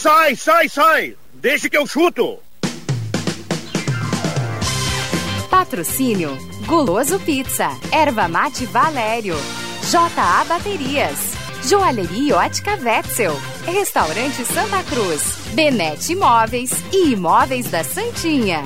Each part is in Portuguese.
Sai, sai, sai! Deixa que eu chuto! Patrocínio Guloso Pizza, Erva Mate Valério, JA Baterias, Joalheria Ótica Wetzel, Restaurante Santa Cruz, Benete Imóveis e Imóveis da Santinha.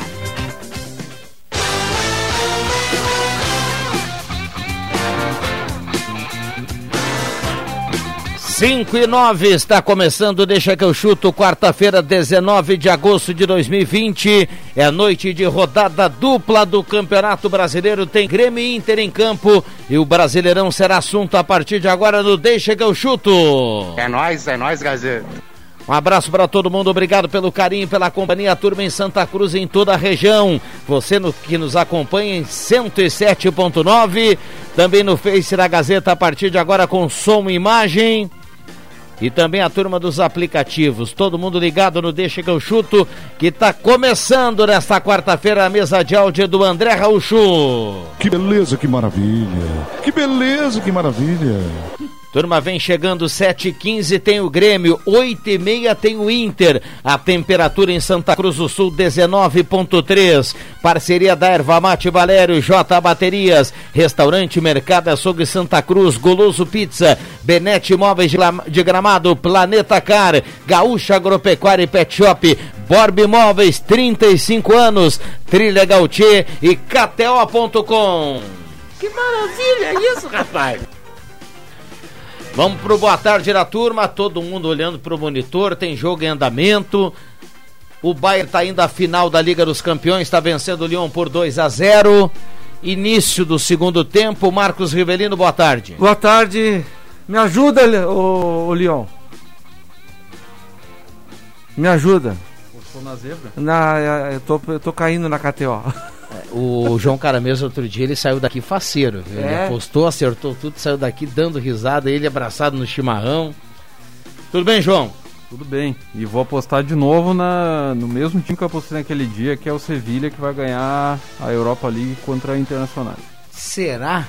5 e 9 está começando, deixa que eu chuto, quarta-feira, 19 de agosto de 2020. É noite de rodada dupla do Campeonato Brasileiro. Tem Grêmio e Inter em campo e o Brasileirão será assunto a partir de agora no Deixa que eu chuto. É nós, é nós, Gazeta. Um abraço para todo mundo, obrigado pelo carinho, pela companhia, turma em Santa Cruz, em toda a região. Você no, que nos acompanha em 107.9, também no Face da Gazeta a partir de agora com som e imagem e também a turma dos aplicativos. Todo mundo ligado no Deixa que eu chuto, que está começando nesta quarta-feira a mesa de áudio do André Raúcho. Que beleza, que maravilha. Que beleza, que maravilha. Turma vem chegando 7h15, tem o Grêmio, 8h30 tem o Inter. A temperatura em Santa Cruz do Sul 19.3. Parceria da Erva Mate Valério, J Baterias, Restaurante Mercado Açougue Santa Cruz, Goloso Pizza, Benete Imóveis de Gramado, Planeta Car, Gaúcha Agropecuária e Pet Shop, Borb Imóveis, 35 anos, Trilha Gautier e KTO.com. Que maravilha isso, rapaz! Vamos pro boa tarde da turma, todo mundo olhando pro monitor, tem jogo em andamento. O Bayern tá indo à final da Liga dos Campeões, está vencendo o Lyon por 2 a 0. Início do segundo tempo, Marcos Rivelino, boa tarde. Boa tarde. Me ajuda, o, o Lyon. Me ajuda. Postou na zebra? Na, eu, tô, eu tô caindo na KTO. O João Caramês outro dia ele saiu daqui faceiro. Ele é? apostou, acertou tudo, saiu daqui dando risada, ele abraçado no chimarrão. Tudo bem, João? Tudo bem. E vou apostar de novo na, no mesmo time que eu apostei naquele dia, que é o Sevilha, que vai ganhar a Europa League contra a Internacional. Será?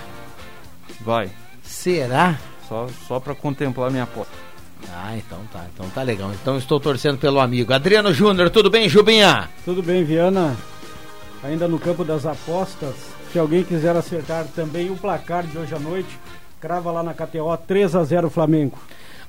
Vai. Será? Só, só para contemplar minha aposta. Ah, então tá, então tá legal. Então estou torcendo pelo amigo. Adriano Júnior, tudo bem, Jubinha? Tudo bem, Viana ainda no campo das apostas. Se alguém quiser acertar também o placar de hoje à noite, crava lá na KTO 3 a 0 Flamengo.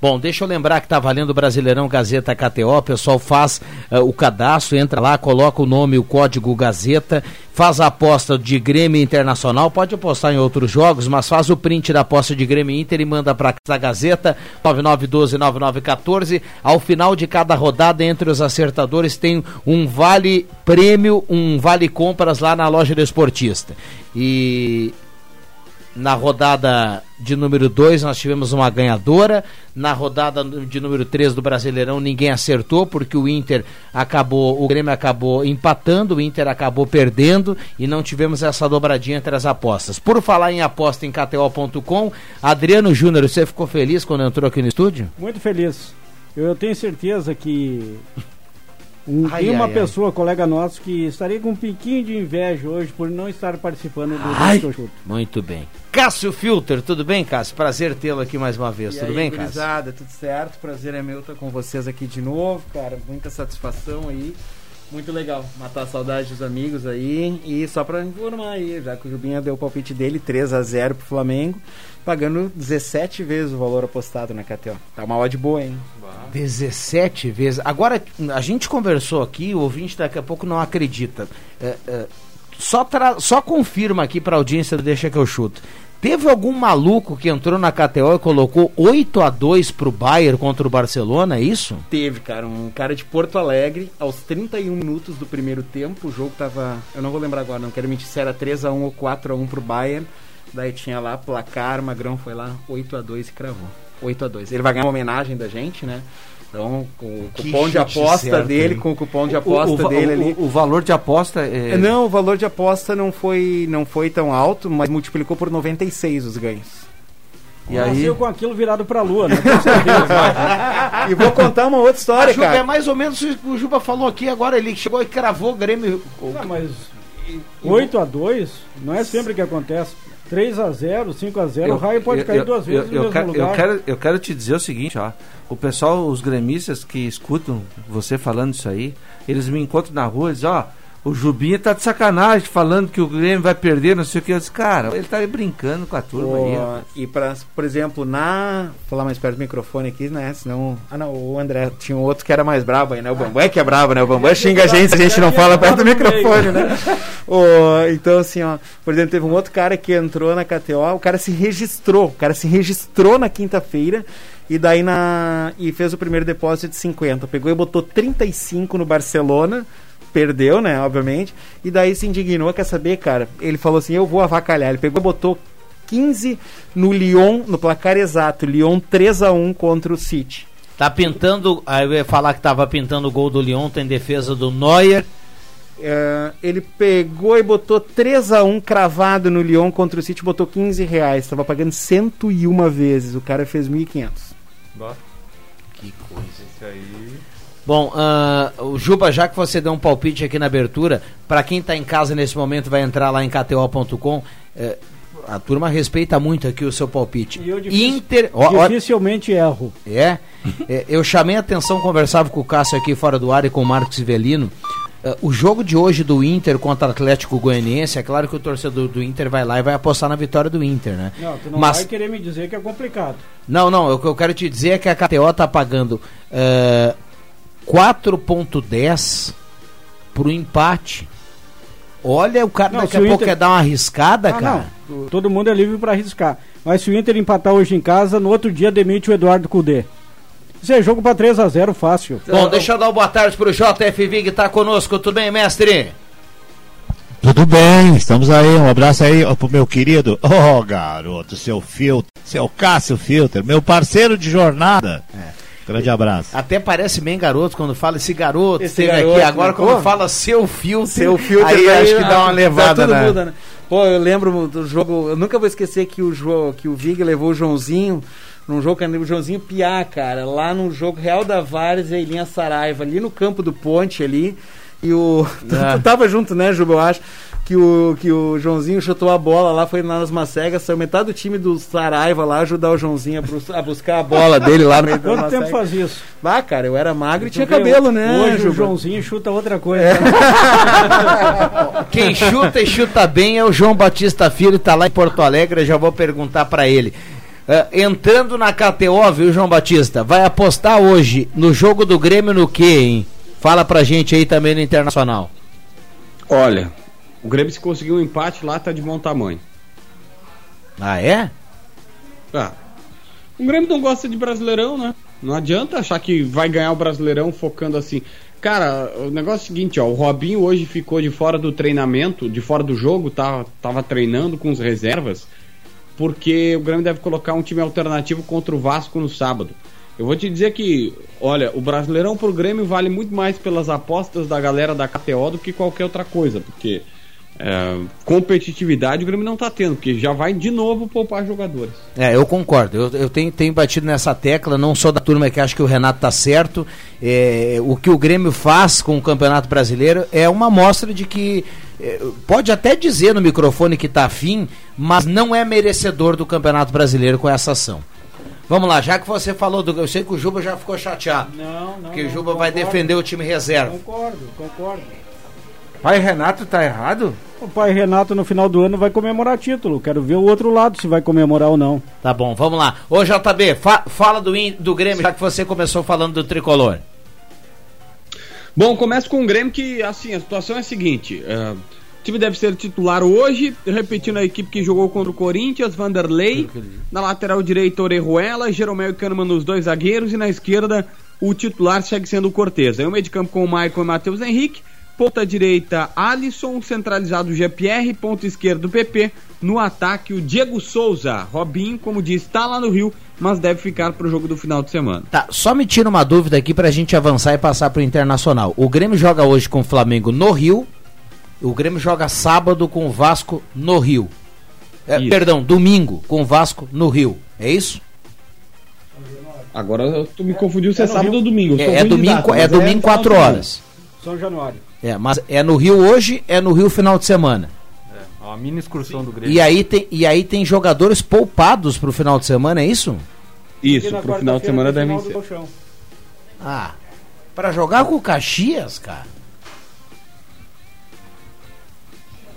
Bom, deixa eu lembrar que tá valendo o Brasileirão Gazeta KTO, o pessoal faz uh, o cadastro, entra lá, coloca o nome, o código Gazeta, faz a aposta de Grêmio Internacional, pode apostar em outros jogos, mas faz o print da aposta de Grêmio Inter e manda para a Gazeta 99129914. Ao final de cada rodada entre os acertadores tem um vale prêmio, um vale compras lá na loja do esportista. E na rodada de número 2 nós tivemos uma ganhadora. Na rodada de número 3 do Brasileirão ninguém acertou porque o Inter acabou, o Grêmio acabou empatando, o Inter acabou perdendo e não tivemos essa dobradinha entre as apostas. Por falar em aposta em KTO.com, Adriano Júnior, você ficou feliz quando entrou aqui no estúdio? Muito feliz. Eu tenho certeza que um, ai, tem uma ai, pessoa, ai. colega nosso, que estaria com um piquinho de inveja hoje por não estar participando do ai, Chuto. Muito bem. Cássio Filter, tudo bem, Cássio? Prazer tê-lo aqui mais uma vez. E tudo aí, bem, Cássio? Tudo certo. Prazer é meu estar com vocês aqui de novo, cara. Muita satisfação aí. Muito legal matar a saudade dos amigos aí. E só para informar aí, já que o Jubinha deu o palpite dele, 3 a 0 pro Flamengo, pagando 17 vezes o valor apostado na KTO. Tá uma odd boa, hein? 17 vezes. Agora, a gente conversou aqui, o ouvinte daqui a pouco não acredita. É, é, só, só confirma aqui para a audiência do Deixa que eu chuto. Teve algum maluco que entrou na KTO e colocou 8 a 2 pro Bayern contra o Barcelona, é isso? Teve, cara. Um cara de Porto Alegre, aos 31 minutos do primeiro tempo, o jogo tava. Eu não vou lembrar agora, não quero mentir se era 3 a 1 ou 4 a 1 pro Bayern. Daí tinha lá placar, Magrão foi lá 8 a 2 e cravou. 8 a 2 Ele vai ganhar uma homenagem da gente, né? Então, com o cupom de aposta certo, dele, hein? com o cupom de aposta o, o, dele o, ali. O, valor de aposta é... é... Não, o valor de aposta não foi, não foi tão alto, mas multiplicou por 96 os ganhos. E aí com aquilo virado pra lua, né? e vou contar uma outra história, Juba, cara. É mais ou menos o que o Juba falou aqui agora. Ele chegou e cravou o Grêmio. Não, mas 8 a 2 não é sempre que acontece. 3x0, 5x0, o raio pode cair duas vezes eu, no mesmo quero, lugar. Eu quero, eu quero te dizer o seguinte, ó. O pessoal, os gremistas que escutam você falando isso aí, eles me encontram na rua e dizem, ó, o Jubinha tá de sacanagem falando que o Grêmio vai perder, não sei o que. Eu disse, cara, ele tá aí brincando com a turma aí. O, ó. e pra, por exemplo, na. Vou falar mais perto do microfone aqui, né? Senão. Ah não, o André tinha um outro que era mais brabo aí, né? O Bambam é que é brabo, né? O Bambam xinga a gente se a gente não fala perto do microfone, né? O, então, assim, ó, por exemplo, teve um outro cara que entrou na KTO, o cara se registrou, o cara se registrou na quinta-feira. E daí na. E fez o primeiro depósito de 50. Pegou e botou 35 no Barcelona perdeu, né, obviamente, e daí se indignou, quer saber, cara? Ele falou assim: "Eu vou avacalhar". Ele pegou e botou 15 no Lyon, no placar exato, Lyon 3 a 1 contra o City. Tá pintando, aí eu ia falar que tava pintando o gol do Lyon, tem defesa do Neuer. É, ele pegou e botou 3 a 1 cravado no Lyon contra o City, botou 15 reais, tava pagando 101 vezes, o cara fez 1.500. Que coisa. Isso aí. Bom, ah, o Juba, já que você deu um palpite aqui na abertura, para quem está em casa nesse momento, vai entrar lá em kto.com. eh, a turma respeita muito aqui o seu palpite. E eu difícil- Inter. Dificilmente erro. é, é, eu chamei a atenção, conversava com o Cássio aqui fora do ar e com o Marcos Ivelino. Eh, o jogo de hoje do Inter contra o Atlético Goianiense, é claro que o torcedor do Inter vai lá e vai apostar na vitória do Inter, né? Não, tu não Mas- vai querer me dizer que é complicado. Não, não, o que eu quero te dizer é que a KTO tá pagando eh, 4.10 pro empate. Olha, o cara Não, daqui a o pouco Inter- quer dar uma arriscada, Ah, cara. não. Todo mundo é livre para arriscar. Mas se o Inter empatar hoje em casa, no outro dia demite o Eduardo Cudê. Isso é jogo para 3 a 0 fácil. Bom, deixa eu dar uma boa tarde pro JFV que tá conosco. Tudo bem, mestre? Tudo bem, estamos aí. Um abraço aí ó, pro meu querido. Oh, garoto, seu filtro, seu Cássio Filter, meu parceiro de jornada. Grande abraço. Até parece bem garoto quando fala esse garoto, Esse esteve garoto, aqui. Agora, né? quando Pô. fala seu filtro, Seu filtro aí daí, acho que dá uma ah, levada, tudo né? muda, né? Pô, eu lembro do jogo, eu nunca vou esquecer que o João, que o Vig levou o Joãozinho num jogo que o Joãozinho Piá, cara, lá no jogo Real da Várzea e Linha Saraiva, ali no campo do Ponte ali. E o tu, Ah. tu tava junto, né, Juba, eu acho. Que o, que o Joãozinho chutou a bola lá, foi nas Macegas, saiu metade do time do Saraiva lá ajudar o Joãozinho a, bus- a buscar a bola dele lá no meio Quanto tempo faz isso? Ah, cara, eu era magro e tinha Tu cabelo, né? Hoje o Juba? Joãozinho chuta outra coisa. Quem chuta e chuta bem é o João Batista Filho, tá lá em Porto Alegre, já vou perguntar pra ele. Ah, entrando na KTO, viu, João Batista? Vai apostar hoje no jogo do Grêmio no quê, hein? Fala pra gente aí também no Internacional. Olha, o Grêmio se conseguir um empate lá tá de bom tamanho. Ah, é? Ah, o Grêmio não gosta de Brasileirão, né? Não adianta achar que vai ganhar o Brasileirão focando assim. Cara, o negócio é o seguinte, ó, o Robinho hoje ficou de fora do treinamento, de fora do jogo, tá, tava treinando com os reservas, porque o Grêmio deve colocar um time alternativo contra o Vasco no sábado. Eu vou te dizer que, olha, o Brasileirão pro Grêmio vale muito mais pelas apostas da galera da KTO do que qualquer outra coisa, porque é, competitividade o Grêmio não tá tendo, porque já vai de novo poupar jogadores. É, eu concordo. Eu, eu tenho, tenho batido nessa tecla, não sou da turma que acha que o Renato tá certo. É, o que o Grêmio faz com o Campeonato Brasileiro é uma amostra de que é, pode até dizer no microfone que tá afim, mas não é merecedor do Campeonato Brasileiro com essa ação. Vamos lá, já que você falou do. Eu sei que o Juba já ficou chateado. Não, não. Porque o não, Juba vai defender o time reserva. Concordo, concordo. Pai Renato tá errado? O pai Renato no final do ano vai comemorar título. Quero ver o outro lado se vai comemorar ou não. Tá bom, vamos lá. Ô JB, fa- fala do, do Grêmio, já que você começou falando do tricolor. Bom, começo com o Grêmio que, assim, a situação é a seguinte. o time deve ser titular hoje, repetindo a equipe que jogou contra o Corinthians, Vanderlei. Na lateral direita, Orejuela, Jeromel e Kahneman nos dois zagueiros. E na esquerda, o titular segue sendo o Cortez. Aí o meio de campo com o Maicon e Matheus Henrique. Ponta direita, Alisson, centralizado GPR, ponta esquerdo PP. No ataque, o Diego Souza. Robinho, como disse, está lá no Rio, mas deve ficar para o jogo do final de semana. Tá, só me tira uma dúvida aqui pra gente avançar e passar pro Internacional. O Grêmio joga hoje com o Flamengo no Rio. O Grêmio joga sábado com o Vasco no Rio. É, perdão, domingo com o Vasco no Rio. É isso? Agora tu me confundiu se é, É no sábado Rio. ou domingo. É, é domingo, data, é mas domingo final 4 de semana. horas. São Januário. É, mas é no Rio hoje, é no Rio final de semana. A mini excursão do Grêmio. E aí tem, e aí tem jogadores poupados pro final de semana, é isso? Isso, pro final de semana devem ser. Ah, para jogar com o Caxias, cara.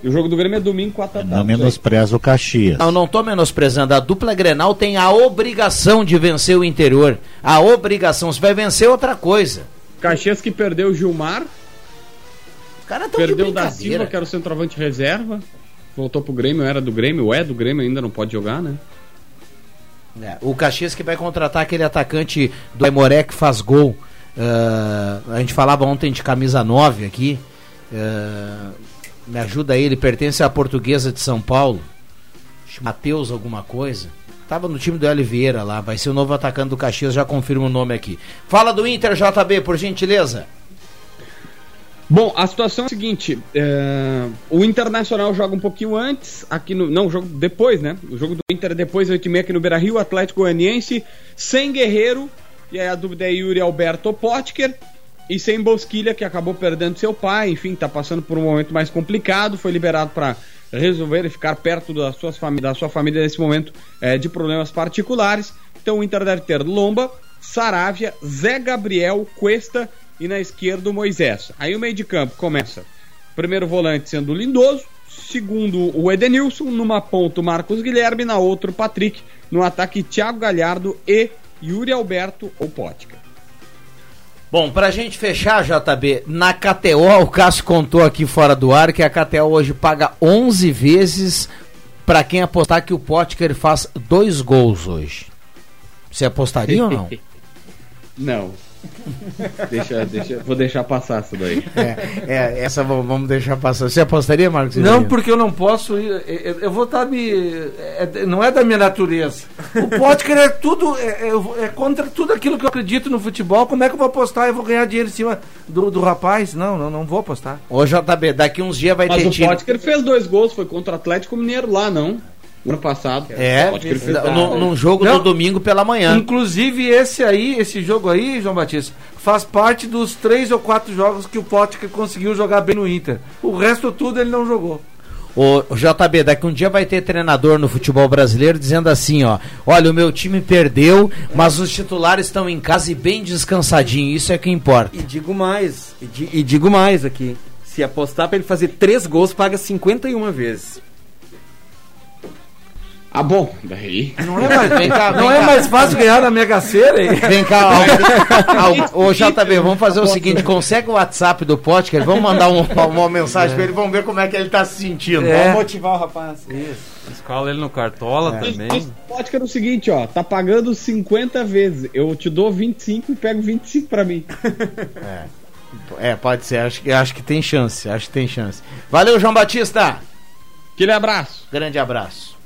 E o jogo do Grêmio é domingo, 4 da Não menospreza o Caxias. Não, não tô menosprezando. A dupla Grenal tem a obrigação de vencer o interior. A obrigação. Se vai vencer outra coisa. Caxias que perdeu o Gilmar. Os caras tão Perdeu de o da. Silva, que era o centroavante reserva. Voltou pro Grêmio, era do Grêmio, é do Grêmio, ainda não pode jogar, né? É, o Caxias que vai contratar aquele atacante do Aimoré que faz gol. Ah, a gente falava ontem de camisa 9 aqui. Ah, me ajuda aí, ele pertence à portuguesa de São Paulo. Matheus alguma coisa. Tava no time do Hélio Vieira lá, vai ser o novo atacante do Caxias, já confirma o nome aqui. Fala do Inter, JB, por gentileza. Bom, a situação é a seguinte: é, o Internacional joga um pouquinho antes, aqui no. Não, jogo depois, né? O jogo do Inter é depois, 8h30 aqui no Beira Rio, Atlético Goianiense, sem Guerreiro, e aí a dúvida é Yuri Alberto Potker, e sem Bosquilha, que acabou perdendo seu pai, enfim, tá passando por um momento mais complicado, foi liberado para resolver e ficar perto das suas fami- da sua família nesse momento é, de problemas particulares. Então o Inter deve ter Lomba, Saravia, Zé Gabriel, Cuesta e na esquerda o Moisés. Aí o meio de campo começa. Primeiro volante sendo o Lindoso, segundo o Edenilson, numa ponta o Marcos Guilherme, na outra o Patrick, no ataque Thiago Galhardo e Yuri Alberto ou Potker. Bom, pra gente fechar, JB, na KTO, o Cássio contou aqui fora do ar que a KTO hoje paga 11 vezes pra quem apostar que o Potker faz dois gols hoje. Você apostaria ou não? Não. Deixa, deixa, vou deixar passar isso daí. É, é, essa vamos deixar passar. Você apostaria, Marcos? Não, porque eu não posso ir. Eu, eu vou estar me. é- não é da minha natureza. O Potker é tudo. É, é- é contra tudo aquilo que eu acredito no futebol. Como é que eu vou apostar? Eu vou ganhar dinheiro em cima do, do rapaz? Não, não, não vou apostar. Ô, JB, daqui uns dias vai Mas ter o time. Potker fez dois gols, foi contra o Atlético Mineiro lá, não? Ano passado. É, O fez no, num jogo Não. do domingo pela manhã. Inclusive, esse aí, esse jogo aí, João Batista, faz parte dos três ou quatro jogos que o Potker conseguiu jogar bem no Inter. O resto tudo ele não jogou. Ô, JB, daqui um dia vai ter treinador no futebol brasileiro dizendo assim, ó, olha, o meu time perdeu, mas os titulares estão em casa e bem descansadinho, isso é que importa. E digo mais, e, di- e digo mais aqui. Se apostar pra ele fazer três gols, paga 51 vezes. Ah, bom, daí. Não é mais, Vem cá, não vem é cá. mais fácil ganhar na Mega Sena, hein? Vem cá, ó, ô JB, vamos fazer o seguinte, consegue o WhatsApp do Potker, vamos mandar um- uma mensagem pra ele, vamos ver como é que ele tá se sentindo. É. Vamos motivar o rapaz. Escala ele no Cartola também. Esse Potker é o seguinte, ó, tá pagando 50 vezes. Eu te dou 25 e pego 25 pra mim. É, pode ser, acho que, acho que tem chance, acho que tem chance. Valeu, João Batista! Aquele abraço. Grande abraço.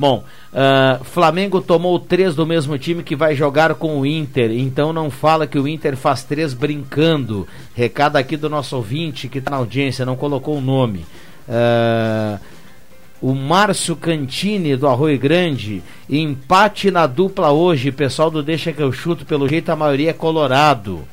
Bom, ah, Flamengo tomou três do mesmo time que vai jogar com o Inter, então não fala que o Inter faz três brincando. Recado aqui do nosso ouvinte que está na audiência, não colocou o nome. Ah, o Márcio Cantini do Arroio Grande, empate na dupla hoje, pessoal do Deixa que eu chuto, pelo jeito a maioria é colorado.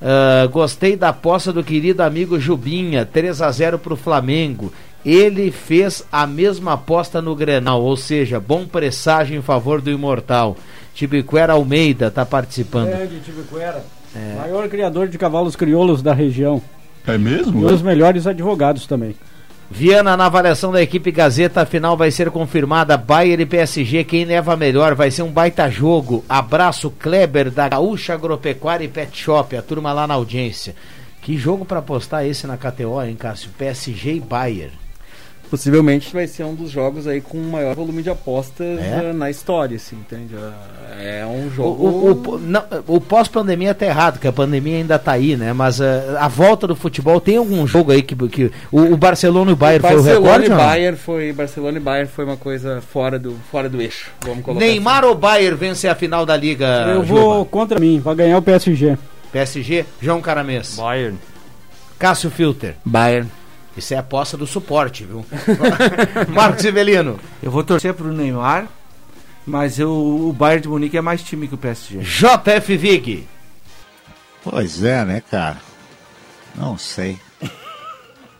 Ah, gostei da aposta do querido amigo Jubinha, 3 a 0 para o Flamengo. Ele fez a mesma aposta no Grenal, ou seja, bom presságio em favor do Imortal. Tibiquera Almeida está participando. Grande Tibiquera. Maior criador de cavalos crioulos da região. É E mesmo? os melhores advogados também. Viana, na avaliação da equipe Gazeta, a final vai ser confirmada. Bayern e PSG, quem leva melhor? Vai ser um baita jogo. Abraço, Kleber, da Gaúcha Agropecuária e Pet Shop, a turma lá na audiência. Que jogo para apostar esse na KTO, hein, Cássio? PSG e Bayern. Possivelmente vai ser um dos jogos aí com o maior volume de apostas É? eh, na história, assim, entende? É um O, jogo. o- o- não, o pós-pandemia tá errado, que a pandemia ainda tá aí, né? Mas eh, a volta do futebol, tem algum jogo aí que. que o, o Barcelona e o Bayern foi o recorde? e não? Bayern foi Barcelona e Bayern foi uma coisa fora do fora do eixo. Vamos colocar Neymar ou Bayern vence a final da Liga? Eu Juba? vou contra mim, vai ganhar o PSG. PSG, João Caramês. Bayern. Cássio Filter. assim. Bayern. Isso é a aposta do suporte, viu? Marcos Ivelino. Eu vou torcer pro Neymar, mas eu, o Bayern de Munique é mais time que o PSG. JF Vig. Pois é, né, cara? Não sei.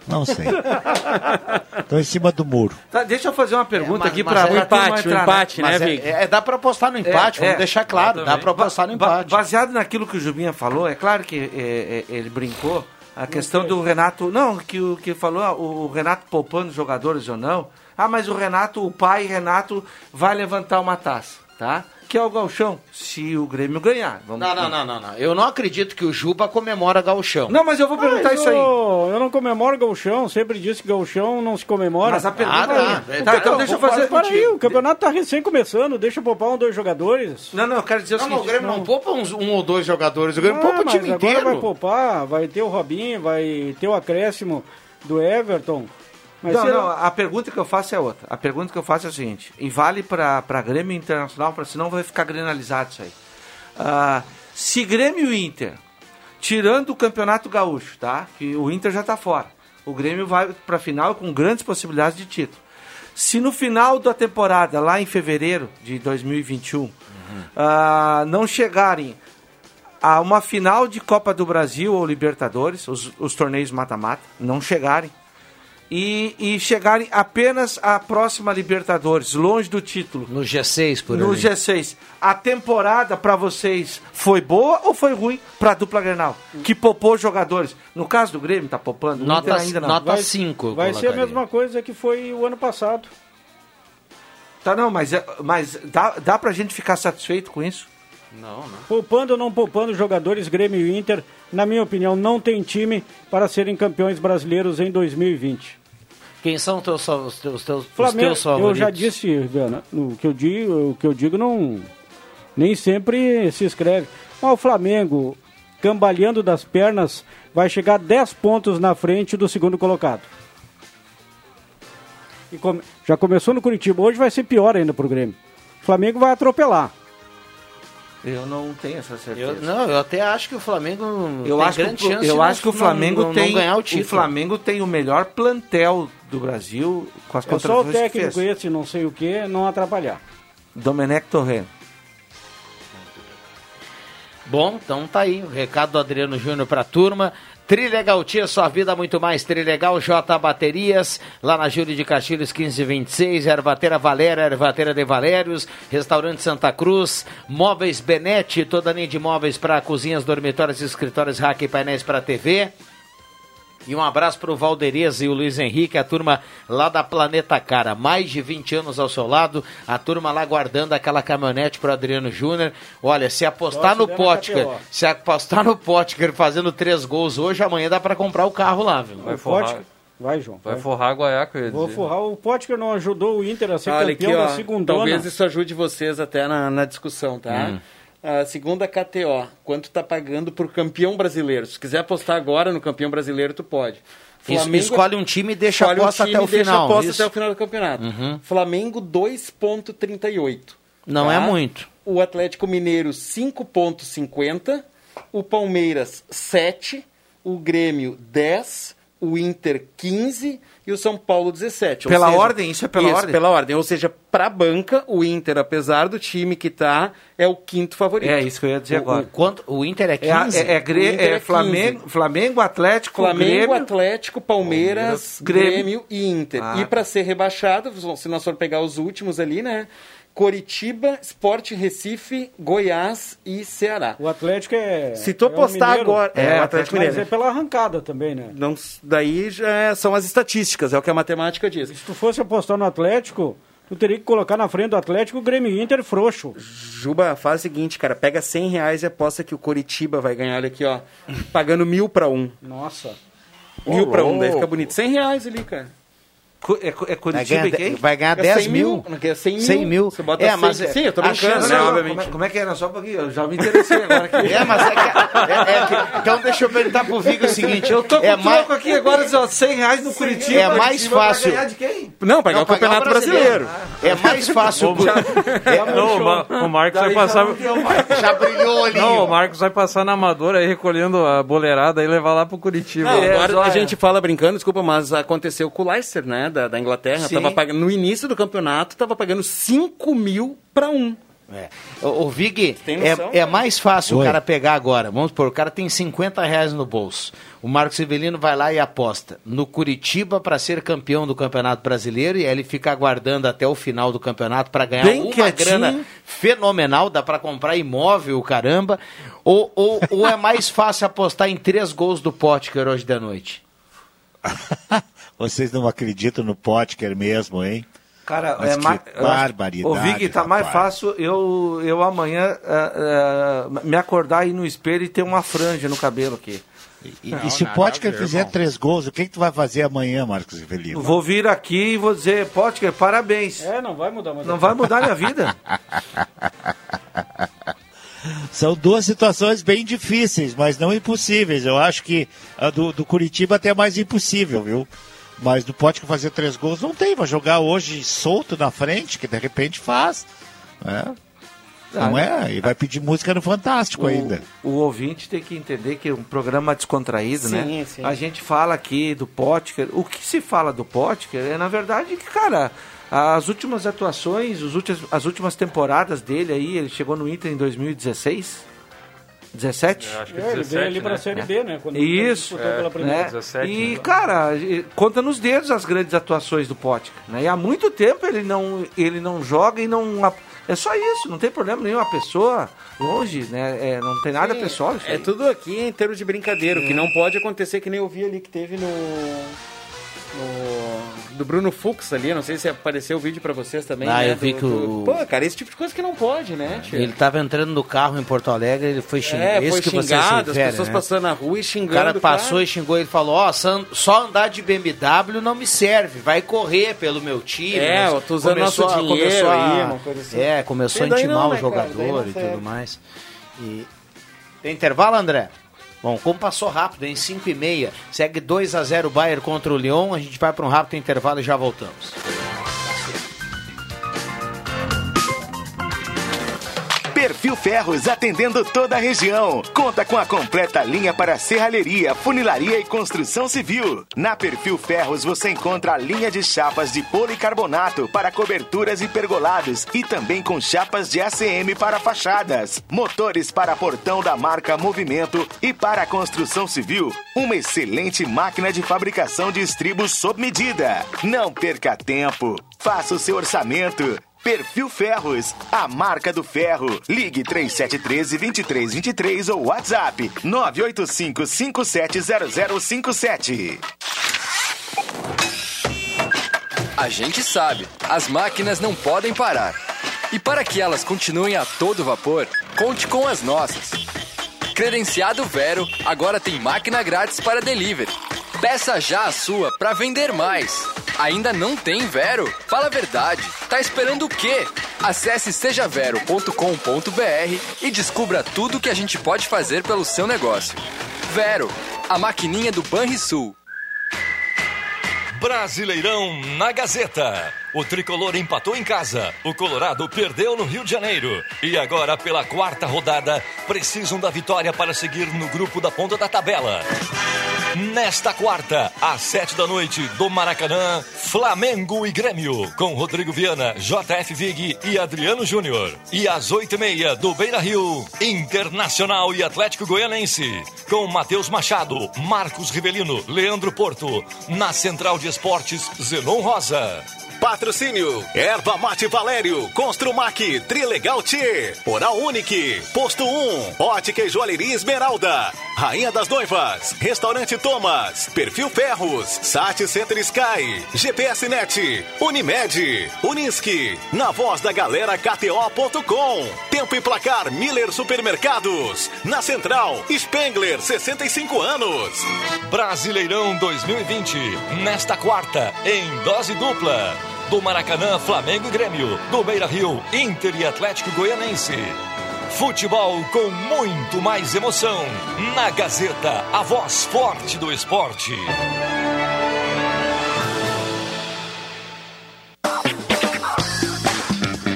Não sei. Estão em cima do muro. Tá, deixa eu fazer uma pergunta mas- aqui para é o empate, o empate, né, Mas Vig? É, é, dá pra apostar no empate, vamos deixar claro, dá pra apostar no Ba- empate. Baseado naquilo que o Jubinha falou, é claro que é, é, ele brincou, a questão do Renato, não, que o que falou, ah, o Renato poupando jogadores ou não, ah, mas o Renato, o pai Renato vai levantar uma taça, tá? Que é o galchão, se o Grêmio ganhar. Vamos Não, não, não, não, não. Eu não acredito que o Juba comemora gauchão. Não, mas eu vou perguntar Mas isso aí. Eu, eu não comemoro gauchão, sempre disse que gauchão não se comemora. Mas a pergunta Ah, tá. é- Tá, tá, então deixa eu fazer Para aí, o campeonato tá recém começando, deixa poupar um, dois jogadores. Não, não, eu quero dizer o Não, o seguinte. Grêmio não poupa uns, um ou dois jogadores, o Grêmio Ah, poupa o time agora inteiro. vai poupar, vai ter o Robinho, vai ter o acréscimo do Everton. Mas não, não, a pergunta que eu faço é outra. A pergunta que eu faço é a seguinte, e vale para Grêmio Internacional, para senão vai ficar grenalizado isso aí. Ah, se Grêmio e Inter, tirando o Campeonato Gaúcho, tá? Que o Inter já está fora. O Grêmio vai para a final com grandes possibilidades de título. Se no final da temporada, lá em fevereiro de 2021, ah, não chegarem a uma final de Copa do Brasil ou Libertadores, os, os torneios mata-mata, não chegarem, e, e chegarem apenas à próxima Libertadores, longe do título. No G6, por No ali. G6. A temporada para vocês foi boa ou foi ruim para a dupla Grenal? Que poupou jogadores. No caso do Grêmio, tá poupando. Nota- ainda não. nota Vai- 5. Vai ser a mesma coisa que foi o ano passado. Tá, não, mas, é- mas dá, dá pra gente ficar satisfeito com isso? Não, não. Poupando ou não poupando jogadores, Grêmio e Inter, na minha opinião, não tem time para serem campeões brasileiros em 2020. Quem são teus, os teus, os teus, os Flamengo, teus eu favoritos? já disse, Viana, o que eu digo, o que eu digo não nem sempre se escreve. Mas o Flamengo, cambaleando das pernas, vai chegar 10 pontos na frente do segundo colocado. E come- já começou no Curitiba, hoje vai ser pior ainda pro Grêmio. O Flamengo vai atropelar. Eu não tenho essa certeza. Eu, não, eu até acho que o Flamengo Eu tem acho que, grande o- chance eu de acho que o não- Flamengo não- não tem ganhar o o, título. Flamengo tem o melhor plantel do Brasil com as É só o contratações que técnico esse, não sei o que, não atrapalhar. Domenech Torre. Bom, então tá aí o recado do Adriano Júnior pra turma. Trilegal Tia, sua vida muito mais. Trilegal J Baterias, lá na Júlio de Castilhos 1526, Ervateira Valéria, Ervateira de Valérios, Restaurante Santa Cruz, Móveis Benete, toda linha de móveis para cozinhas, dormitórios, escritórios, rack e painéis para TV. E um abraço para o Valdereza e o Luiz Henrique, a turma lá da Planeta Cara. Mais de 20 anos ao seu lado, a turma lá guardando aquela caminhonete para Adriano Júnior. Olha, se apostar no Potker, se apostar no Potker fazendo três gols hoje, amanhã dá para comprar o carro lá, viu? Vai O forrar, Vai, João. vai forrar a Guaiaca, eu ia Vou dizer. forrar. O Potker não ajudou o Inter a ser Olha campeão aqui, ó, da segundona. talvez isso ajude vocês até na, na discussão, tá? Hum. A segunda KTO, quanto tá pagando pro campeão brasileiro? Se quiser apostar agora no campeão brasileiro, tu pode. Isso, escolhe um time e deixa a um aposta time até o e deixa a final. aposta isso. até o final do campeonato. Uhum. Flamengo 2.38. Não tá? é muito. O Atlético Mineiro 5.50, o Palmeiras 7, o Grêmio 10, o Inter 15 e o São Paulo 17. Ou Pela seja, ordem? Isso é pela ordem? pela ordem. Ou seja, pra banca, o Inter, apesar do time que tá, é o quinto favorito. É isso que eu ia dizer O, agora. o, quanto, o Inter é É, a- 15? é, é, Inter é é Flamengo, Flamengo, Atlético, Flamengo, Grêmio. Atlético, Palmeiras, Palmeiras, Grêmio. Grêmio, e Inter. Ah, e para ser rebaixado, se nós for pegar os últimos ali, né? Coritiba, Sport Recife, Goiás e Ceará. O Atlético é. Se tu é um apostar mineiro. agora- é, o Atlético Mas Mineiro. é pela arrancada também, né? Não, daí já são as estatísticas, é o que a matemática diz. Se tu fosse apostar no Atlético, tu teria que colocar na frente do Atlético o Grêmio Inter frouxo. Juba, faz o seguinte, cara, pega 100 reais e aposta que o Coritiba vai ganhar, olha aqui, ó, pagando mil pra um. Nossa. Mil Ô, pra um, daí fica bonito. 100 reais ali, cara. É, é Vai Curitiba ganhar, e quem? vai ganhar É 10 100 mil. Quer 100 mil. 100 mil. Você bota É, 100. mas é- Sim, eu tô brincando, chance- né, obviamente. como, é, como é que era? Só um pouquinho, eu já me interessei agora aqui. É, mas é que, é- é que- Então deixa eu perguntar pro Vigo o seguinte. Eu tô com é o mais, aqui agora, ó, 100 reais no Curitiba. É mais Curitiba vai fácil. ganhar de quem? Não, pagar Não, o Campeonato brasileiro. É mais fácil. Não, o, Ma- o Marcos vai passar. Já brilhou ali. Não, o Marcos vai passar na Amadora aí recolhendo a boleirada e levar lá pro Curitiba. Não, É, agora a gente fala brincando, desculpa, mas aconteceu com o Leicester, né, da, da Inglaterra. Sim. Tava pagando, no início do campeonato, tava pagando 5 mil pra um. É. O, o Vig, noção, é, é mais fácil Oi. o cara pegar agora. Vamos supor, o cara tem 50 reais no bolso. O Marcos Rivelino vai lá e aposta no Curitiba para ser campeão do Campeonato Brasileiro e aí ele fica aguardando até o final do campeonato para ganhar Bem uma quietinho. grana fenomenal, dá para comprar imóvel, caramba. Ou, ou, ou é mais fácil apostar em três gols do Potker hoje da noite? Vocês não acreditam no Potker mesmo, hein? Cara, Mas é que mais. barbaridade, O Vig, tá mais rapaz. fácil eu, eu amanhã eh, eh, me acordar aí no espelho e ter uma franja no cabelo aqui. E, e se o Potker fizer três gols, o que, que tu vai fazer amanhã, Marcos Rivelino? Vou vir aqui e vou dizer, Potker, parabéns. É, não vai mudar, Não vai mudar minha vida. São duas situações bem difíceis, mas não impossíveis. Eu acho que a do, do Curitiba até é mais impossível, viu? Mas do Potker fazer três gols não tem. Vai jogar hoje solto na frente, que de repente faz. né? Não é? E vai pedir música no Fantástico ainda. O ouvinte tem que entender que é um programa descontraído, né? Sim, sim. A gente fala aqui do Potker. O que se fala do Potker é, na verdade, que, cara, as últimas atuações, os últimos, as últimas temporadas dele aí, ele chegou no Inter em 2016? 17? Acho que É, ele veio ali pra Série B, né? Quando ele Isso, disputou pela primeira. né? 17, e né? cara, conta nos dedos as grandes atuações do Potker, né? E há muito tempo ele não, ele não joga e não é só isso, não tem problema nenhum a pessoa longe, né? É, não tem nada Sim, pessoal. É aí. tudo aqui em termos de brincadeira. O que não pode acontecer, que nem eu vi ali que teve no. no- do Bruno Fux ali, não sei se apareceu o vídeo pra vocês também. Ah, né, eu vi do- que o- do- Pô, cara, esse tipo de coisa que não pode, né, tio? Ele estava entrando no carro em Porto Alegre, ele foi xingado. É, Esse foi que você se xingado, as refere, pessoas né? passando na rua e O xingando. cara passou e xingou ele falou: Ó, só- só andar de BMW não me serve, vai correr pelo meu time. É, eu tô usando começou nosso dinheiro começou a- aí, uma coisa assim. É, começou a intimar não, o né, cara? Daí jogador não e tudo mais. E... Tem intervalo, André? Bom, como passou rápido, em 5 e meia, segue 2 a 0 o Bayern contra o Lyon, a gente vai para um rápido intervalo e já voltamos. Perfil Ferros atendendo toda a região. Conta com a completa linha para serralheria, funilaria e construção civil. Na Perfil Ferros você encontra a linha de chapas de policarbonato para coberturas e pergolados e também com chapas de ACM para fachadas, motores para portão da marca Movimento e para a construção civil, uma excelente máquina de fabricação de estribos sob medida. Não perca tempo. Faça o seu orçamento. Perfil Ferros, a marca do ferro. Ligue 3713-2323 ou WhatsApp 985-570057. A gente sabe, as máquinas não podem parar. E para que elas continuem a todo vapor, conte com as nossas. Credenciado Vero agora tem máquina grátis para delivery. Peça já a sua para vender mais. Ainda não tem Vero? Fala a verdade. Tá esperando o quê? Acesse sejavero.com.br e descubra tudo que a gente pode fazer pelo seu negócio. Vero, a maquininha do Banrisul. Brasileirão na Gazeta. O tricolor empatou em casa. O Colorado perdeu no Rio de Janeiro. E agora, pela quarta rodada, precisam da vitória para seguir no grupo da ponta da tabela. Nesta quarta, às sete da noite, do Maracanã, Flamengo e Grêmio, com Rodrigo Viana, JF Vig e Adriano Júnior. E às oito e meia, do Beira Rio, Internacional e Atlético Goianense, com Matheus Machado, Marcos Rivelino, Leandro Porto, na Central de Esportes, Zenon Rosa. Patrocínio: Erva Mate Valério, Construmac, Trilegal T, Oral Unique, Posto 1, Ótica e Joalheria Esmeralda, Rainha das Noivas, Restaurante Thomas, Perfil Ferros, Sat Center Sky, GPS Net, Unimed, Unisque, na voz da galera KTO.com, Tempo e Placar Miller Supermercados, na Central, Spengler, 65 anos. Brasileirão 2020, nesta quarta, em dose dupla. Do Maracanã, Flamengo e Grêmio. Do Beira Rio, Inter e Atlético Goianense. Futebol com muito mais emoção. Na Gazeta, a voz forte do esporte.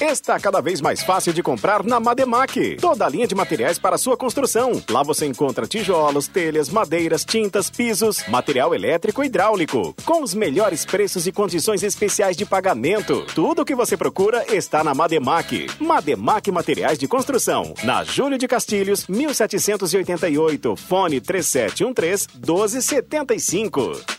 Está cada vez mais fácil de comprar na Mademac. Toda a linha de materiais para sua construção. Lá você encontra tijolos, telhas, madeiras, tintas, pisos, material elétrico e hidráulico. Com os melhores preços e condições especiais de pagamento. Tudo o que você procura está na Mademac. Mademac Materiais de Construção. Na Júlio de Castilhos, 1788. Fone 3713 1275.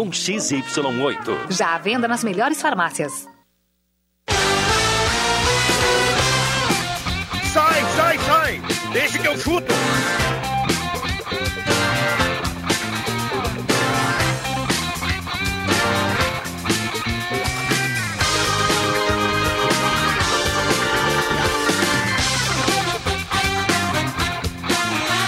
XY8. Já à venda nas melhores farmácias. Sai, sai, sai! Deixa que eu chuto!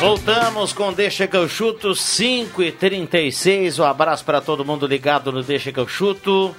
Voltamos com Deixa que eu chuto, 5 e 36 Um abraço para todo mundo ligado no Deixa que eu chuto.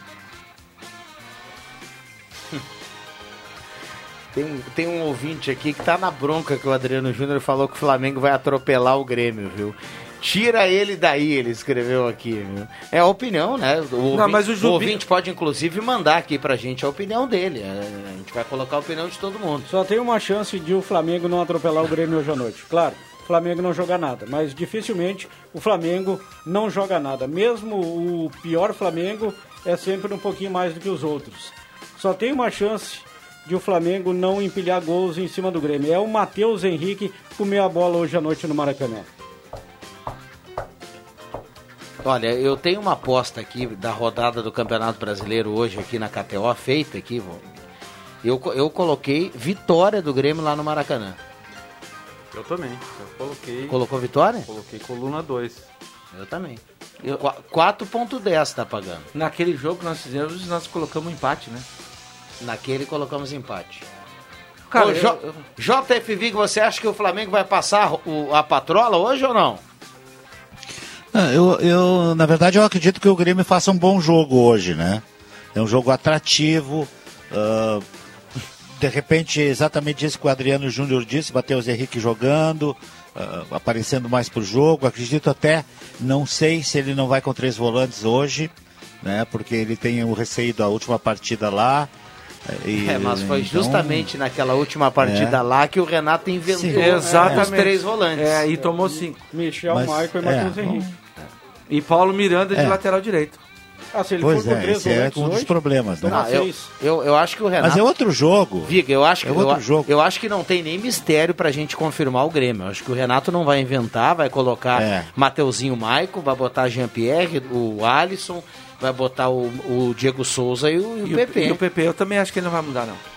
Tem, um- tem um ouvinte aqui que tá na bronca que o Adriano Júnior falou que o Flamengo vai atropelar o Grêmio, viu? Tira ele daí, ele escreveu aqui, viu? É a opinião, né? O ouvinte, mas o Jubi- ouvinte pode, inclusive, mandar aqui pra gente a opinião dele. É, A gente vai colocar a opinião de todo mundo. Só tem uma chance de o Flamengo não atropelar o Grêmio hoje à noite. Claro, o Flamengo não joga nada, mas dificilmente o Flamengo não joga nada. Mesmo o pior Flamengo é sempre um pouquinho mais do que os outros. Só tem uma chance de o Flamengo não empilhar gols em cima do Grêmio. É o Matheus Henrique comer a bola hoje à noite no Maracanã. Olha, eu tenho uma aposta aqui da rodada do Campeonato Brasileiro hoje aqui na KTO, feita aqui, eu, eu coloquei vitória do Grêmio lá no Maracanã. Eu também. Eu coloquei. Colocou vitória? Coloquei coluna 2. Eu também. Eu, qu- 4.10 tá pagando. Naquele jogo que nós fizemos, nós colocamos empate, né? Naquele colocamos empate. Cara, Ô, eu- J- JF Vig, você acha que o Flamengo vai passar o- a patrola hoje ou não? Ah, Eu, eu, na verdade, eu acredito que o Grêmio faça um bom jogo hoje, né? É um jogo atrativo. ah, de repente, exatamente isso que o Adriano Júnior disse, Matheus Henrique jogando, ah, aparecendo mais pro jogo. Acredito até, não sei se ele não vai com três volantes hoje, né? Porque ele tem o receio da última partida lá. e- é, mas foi então- justamente naquela última partida É. lá que o Renato inventou Sim. Exatamente. os três volantes. É, e tomou cinco. Michel, Mas- Michael e é, Matheus Henrique. E Paulo Miranda de É. lateral direito. Ah, se ele Pois for com é, três esse é um dos hoje, problemas, né? toma Não, eu, eu, eu acho que o Renato. Mas é outro jogo. Viga, eu acho que É outro eu, jogo. eu acho que não tem nem mistério pra gente confirmar o Grêmio. Eu acho que o Renato não vai inventar, vai colocar É. Mateuzinho Maico, vai botar Jean-Pierre, o Alisson, vai botar o, o Diego Souza e o, e o E o, PP. e o PP eu também acho que ele não vai mudar, não.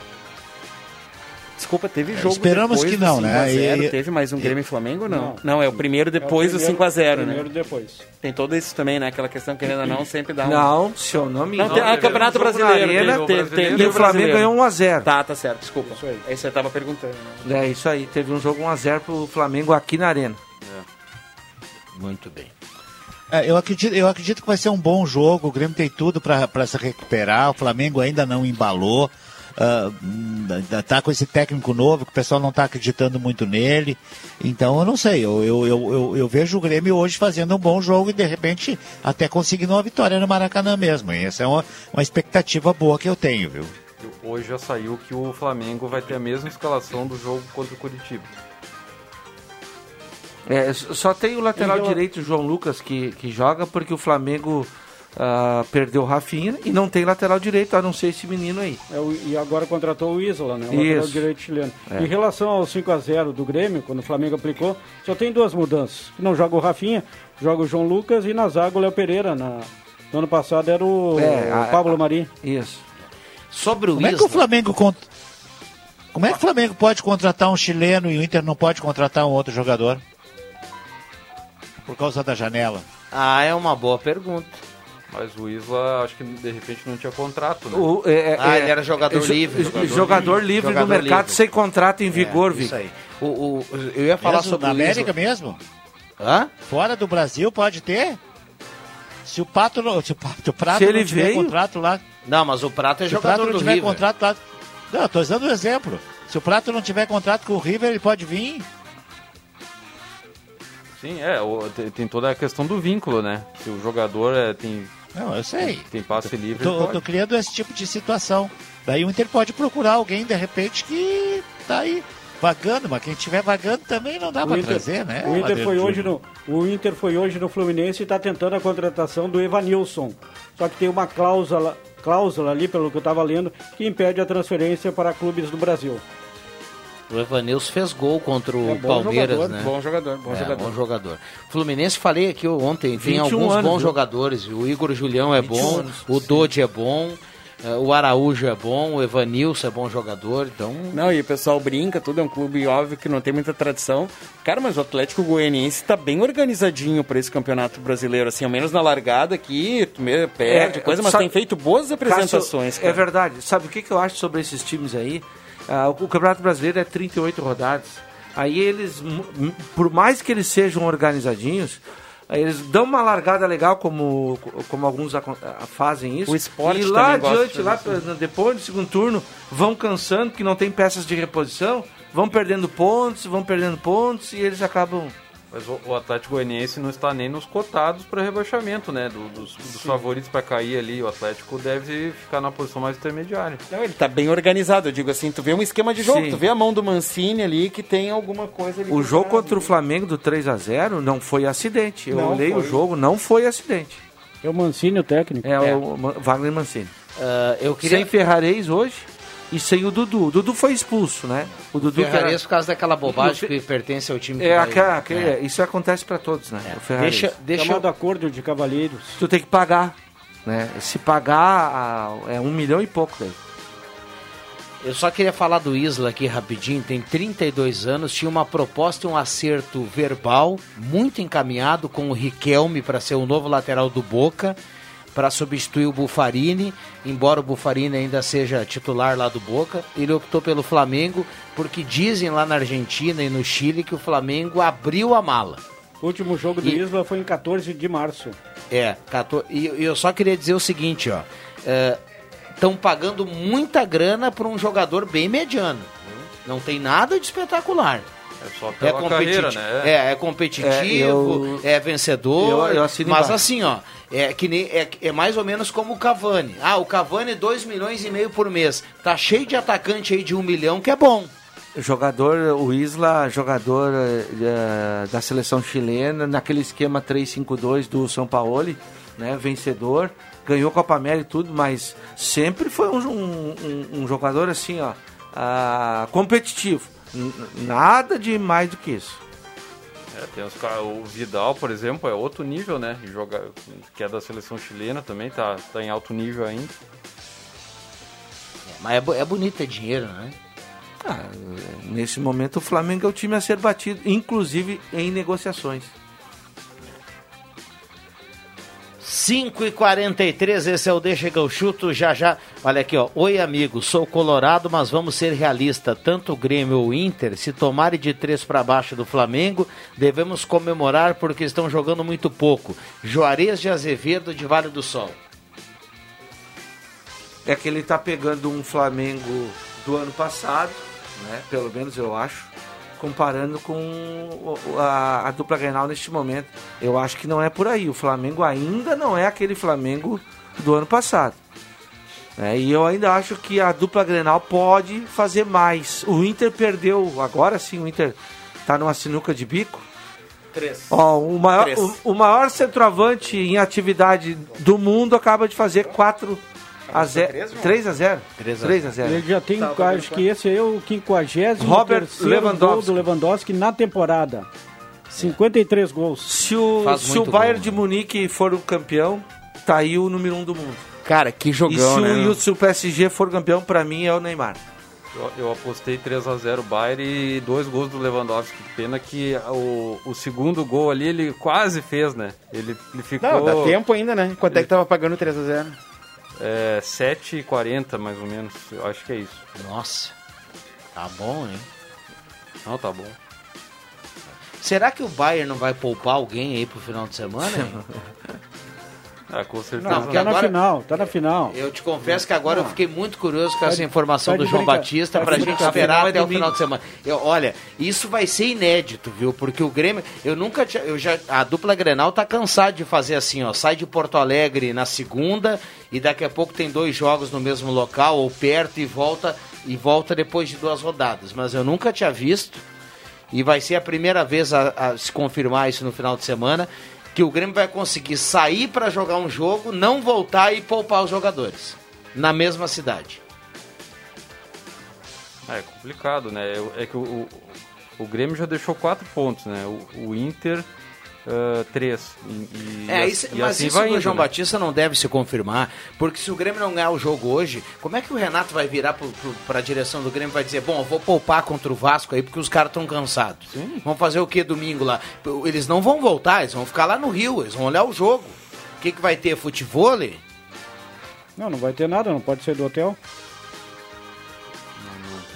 Desculpa, teve jogo Esperamos depois que do não, 5 né? a 0, E- Teve mais um Grêmio e Flamengo não? Não. Não, é o primeiro depois É o do primeiro- 5x0, né? Primeiro depois. Tem todo isso também, né? Aquela questão que ainda não sempre dá um... Não, se eu não engano. tem, ah, Campeonato Brasileiro. na Arena, teve, teve, teve, e o Flamengo brasileiro. ganhou 1x0. Tá, tá certo, desculpa. Isso aí. Aí você tava perguntando. Né? É isso aí, teve um jogo 1x0 pro Flamengo aqui na Arena. Muito bem. É, eu, acredito, eu acredito que vai ser um bom jogo. O Grêmio tem tudo para se recuperar. O Flamengo ainda não embalou. Hum, tá com esse técnico novo que o pessoal não está acreditando muito nele. Então eu não sei. Eu, eu, eu, eu, eu vejo o Grêmio hoje fazendo um bom jogo e de repente até conseguindo uma vitória no Maracanã mesmo. E essa é uma, uma expectativa boa que eu tenho, viu? Hoje já saiu que o Flamengo vai ter a mesma escalação do jogo contra o Curitiba. É, só tem o lateral rela- direito, o João Lucas, que, que joga porque o Flamengo ah, perdeu o Rafinha e não tem lateral direito, a não ser esse menino aí. É, o- e agora contratou o Isla, né? O lateral Isso. direito chileno. É. Em relação ao 5x0 do Grêmio, quando o Flamengo aplicou, só tem duas mudanças. Não joga o Rafinha, joga o João Lucas e na zaga o Léo Pereira. Na... No ano passado era o, É, o a- Pablo Mari. Isso. Sobre o Como é que Isla, o Flamengo cont... Como é que o Flamengo pode contratar um chileno e o Inter não pode contratar um outro jogador? Por causa da janela. Ah, é uma boa pergunta. Mas o Isla, acho que de repente não tinha contrato, né? O- é- é- Ah, é- ele era jogador é livre, jo- jogador Jogador, livre. livre, Jogador no mercado livre. sem contrato em vigor, É, Vic. Isso aí. O, o- eu ia falar Mesmo sobre na o Isla. América mesmo? Hã? Fora do Brasil pode ter? Se o Pato, não- se o Pato o Prato Se ele não tiver veio- contrato lá. Não, mas o Prato é se o jogador Prato não tiver River. contrato lá. Não, eu tô dando um exemplo. Se o Prato não tiver contrato com o River, ele pode vir. Sim, é, o- tem, tem toda a questão do vínculo, né? Se o jogador é, tem. Não, eu sei. Tem passe livre. Tô, tô criando esse tipo de situação. Daí o Inter pode procurar alguém, de repente, que tá aí vagando, mas quem tiver vagando também não dá O pra Inter, trazer, né? o, Inter foi hoje no, o Inter foi hoje no Fluminense e está tentando a contratação do Evanilson. Só que tem uma cláusula, cláusula ali, pelo que eu estava lendo, que impede a transferência para clubes do Brasil. O Evanilson fez gol contra o É Palmeiras, jogador, né? Bom jogador, bom É, jogador. bom jogador. Fluminense, falei aqui ontem, tem 21 alguns anos, bons viu? jogadores. O Igor Julião é 21 bom, anos, o Dodi é bom, eh, o Araújo é bom, o Evanilson é bom jogador, então... Não, e o pessoal brinca, tudo é um clube óbvio que não tem muita tradição. Cara, mas o Atlético Goianiense tá bem organizadinho para esse campeonato brasileiro, assim, ao menos na largada aqui, perde, É, coisa, mas sabe- tem feito boas apresentações, Cássio, cara. É verdade. Sabe o que, que eu acho sobre esses times aí? Ah, o, Campeonato Brasileiro é 38 rodadas. Aí eles, por mais que eles sejam organizadinhos, eles dão uma largada legal, como, como alguns ah, fazem isso. O esporte e lá adiante, lá depois do segundo turno, vão cansando, que não tem peças de reposição, vão perdendo pontos, vão perdendo pontos e eles acabam. Mas o, o Atlético Goianiense não está nem nos cotados para rebaixamento, né? Do- dos, dos favoritos para cair ali. O Atlético deve ficar na posição mais intermediária. Não, ele tá bem organizado, eu digo assim, tu vê um esquema de jogo, Sim. tu vê a mão do Mancini ali que tem alguma coisa ali. O jogo trás, contra o Flamengo do 3 a 0 não foi acidente. Eu Não olhei o foi. jogo, não foi acidente. É o Mancini, o técnico. É, o Ma- Wagner Mancini. Ah, eu queria... Sem Ferrarez hoje e sem o Dudu. O Dudu foi expulso, né? O Dudu que era- Ferrarese por causa daquela bobagem que pertence ao time que É, vai- aquela- aquele- É. Isso acontece pra todos, né? O Ferrarez. Deixa, deixa eu- Chamado acordo de cavalheiros. Tu tem que pagar, né? Se pagar, é um milhão e pouco daí. Eu só queria falar do Isla aqui rapidinho, tem 32 anos, tinha uma proposta e um acerto verbal muito encaminhado com o Riquelme para ser o novo lateral do Boca, para substituir o Bufarini, embora o Bufarini ainda seja titular lá do Boca, ele optou pelo Flamengo porque dizem lá na Argentina e no Chile que o Flamengo abriu a mala. O último jogo do E- Isla foi em 14 de março. É, 14 e eu só queria dizer o seguinte, ó. Estão pagando muita grana para um jogador bem mediano. Não tem nada de espetacular. É só É, pela competi- carreira, né? é, é competitivo, é, eu- vencedor, eu- eu mas embaixo. assim, ó, é que nem, é, é mais ou menos como o Cavani. Ah, o Cavani 2 milhões e meio por mês. Tá cheio de atacante aí de 1 milhão que é bom. Jogador, o Isla, jogador eh, da seleção chilena, naquele esquema 3-5-2 do São Paulo, né? Vencedor. ganhou Copa América e tudo, mas sempre foi um, um, um- um jogador assim, ó, ah, competitivo. N- nada de mais do que isso. É, tem os o Vidal, por exemplo, é outro nível, né? Joga, que é da seleção chilena também, tá, tá em alto nível ainda. Mas é, é bonito ter dinheiro, né? Ah, nesse momento o Flamengo é o time a ser batido, inclusive em negociações. 5 e 43 esse é o Deixa que eu chuto já já. Olha aqui, ó. Oi, amigo, sou colorado, mas vamos ser realistas. Tanto o Grêmio ou o Inter, se tomarem de três para baixo do Flamengo, devemos comemorar porque estão jogando muito pouco. Juarez de Azevedo de Vale do Sol. É que ele tá pegando um Flamengo do ano passado, né? Pelo menos eu acho, comparando com a, a dupla Grenal neste momento. Eu acho que não é por aí. O Flamengo ainda não é aquele Flamengo do ano passado. É, e eu ainda acho que a dupla Grenal pode fazer mais. O Inter perdeu, agora sim o Inter tá numa sinuca de bico. Três. Ó, o maior, Três. o, o maior centroavante em atividade do mundo acaba de fazer 4 a 0. 3 a 0. 3 a 0. Ele já tem, acho que esse aí é o 50 Robert Lewandowski. gol do Lewandowski na temporada. 53 gols. Se o, Faz se o Bayern gol, de Munique for o campeão, tá aí o número 1 um do mundo. Cara, que e se, jogão, o, né? e o- se o PSG for campeão, pra mim é o Neymar. Eu, eu apostei 3x0 Bayern e dois gols do Lewandowski. Pena que o, o segundo gol ali ele quase fez, né? Ele, ele ficou. Não, dá tempo ainda, né? Quanto é que tava pagando 3x0? É, 7h40 mais ou menos. Eu acho que é isso. Nossa. Tá bom, hein? Não, tá bom. Será que o Bayern não vai poupar alguém aí pro final de semana? Ah, com certeza. Não, tá na final, tá na final. Eu te confesso que agora eu fiquei muito curioso com essa Tá informação tá do João brinca- Batista tá pra de gente esperar é até o final de semana. Eu, olha, isso vai ser inédito, viu? Porque o Grêmio, eu nunca tinha, eu já a dupla Grenal tá cansado de fazer assim, ó, sai de Porto Alegre na segunda e daqui a pouco tem dois jogos no mesmo local ou perto e volta e volta depois de duas rodadas, mas eu nunca tinha visto e vai ser a primeira vez a, a se confirmar isso no final de semana que o Grêmio vai conseguir sair para jogar um jogo, não voltar e poupar os jogadores na mesma cidade. Ah, é complicado, né? É que o, o, o Grêmio já deixou quatro pontos, né? O, o Inter, ah, três. E, e- É, e isso, assim mas isso vai do indo, João né? Batista não deve se confirmar, porque se o Grêmio não ganhar o jogo hoje, como é que o Renato vai virar para a direção do Grêmio e vai dizer, bom, eu vou poupar contra o Vasco aí porque os caras estão cansados. Vão fazer o que domingo lá? Eles não vão voltar, eles vão ficar lá no Rio, eles vão olhar o jogo. O que, que vai ter? Futebol? Não, não vai ter nada, não pode sair do hotel.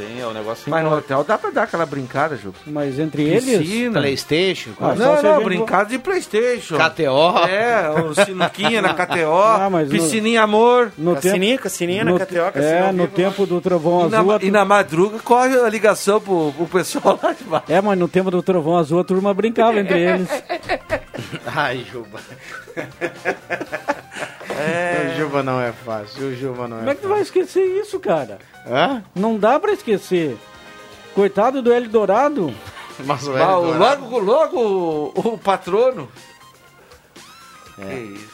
Tem, é o negócio Mas no hotel dá pra dar aquela brincada, Ju. Mas entre eles. Piscina. Playstation? Ah, não, não, brincada de Playstation. KTO. É, o sinuquinha na KTO, Ah, mas no- piscininha amor. No Cassininha, tempo, cassininha na no, KTO, É, no vivo, tempo do Trovão E na, Azul. a e na madruga corre a ligação pro, pro pessoal lá de baixo. É, mas no tempo do Trovão Azul a turma brincava entre eles. Ai, Juba. O Juba não é fácil, o Juba não é Como é que tu vai esquecer isso, cara? Hã? Não dá pra esquecer. Coitado do Eldorado. Mas o Ah, o- Eldorado- logo, logo o, o patrono. É. Que isso.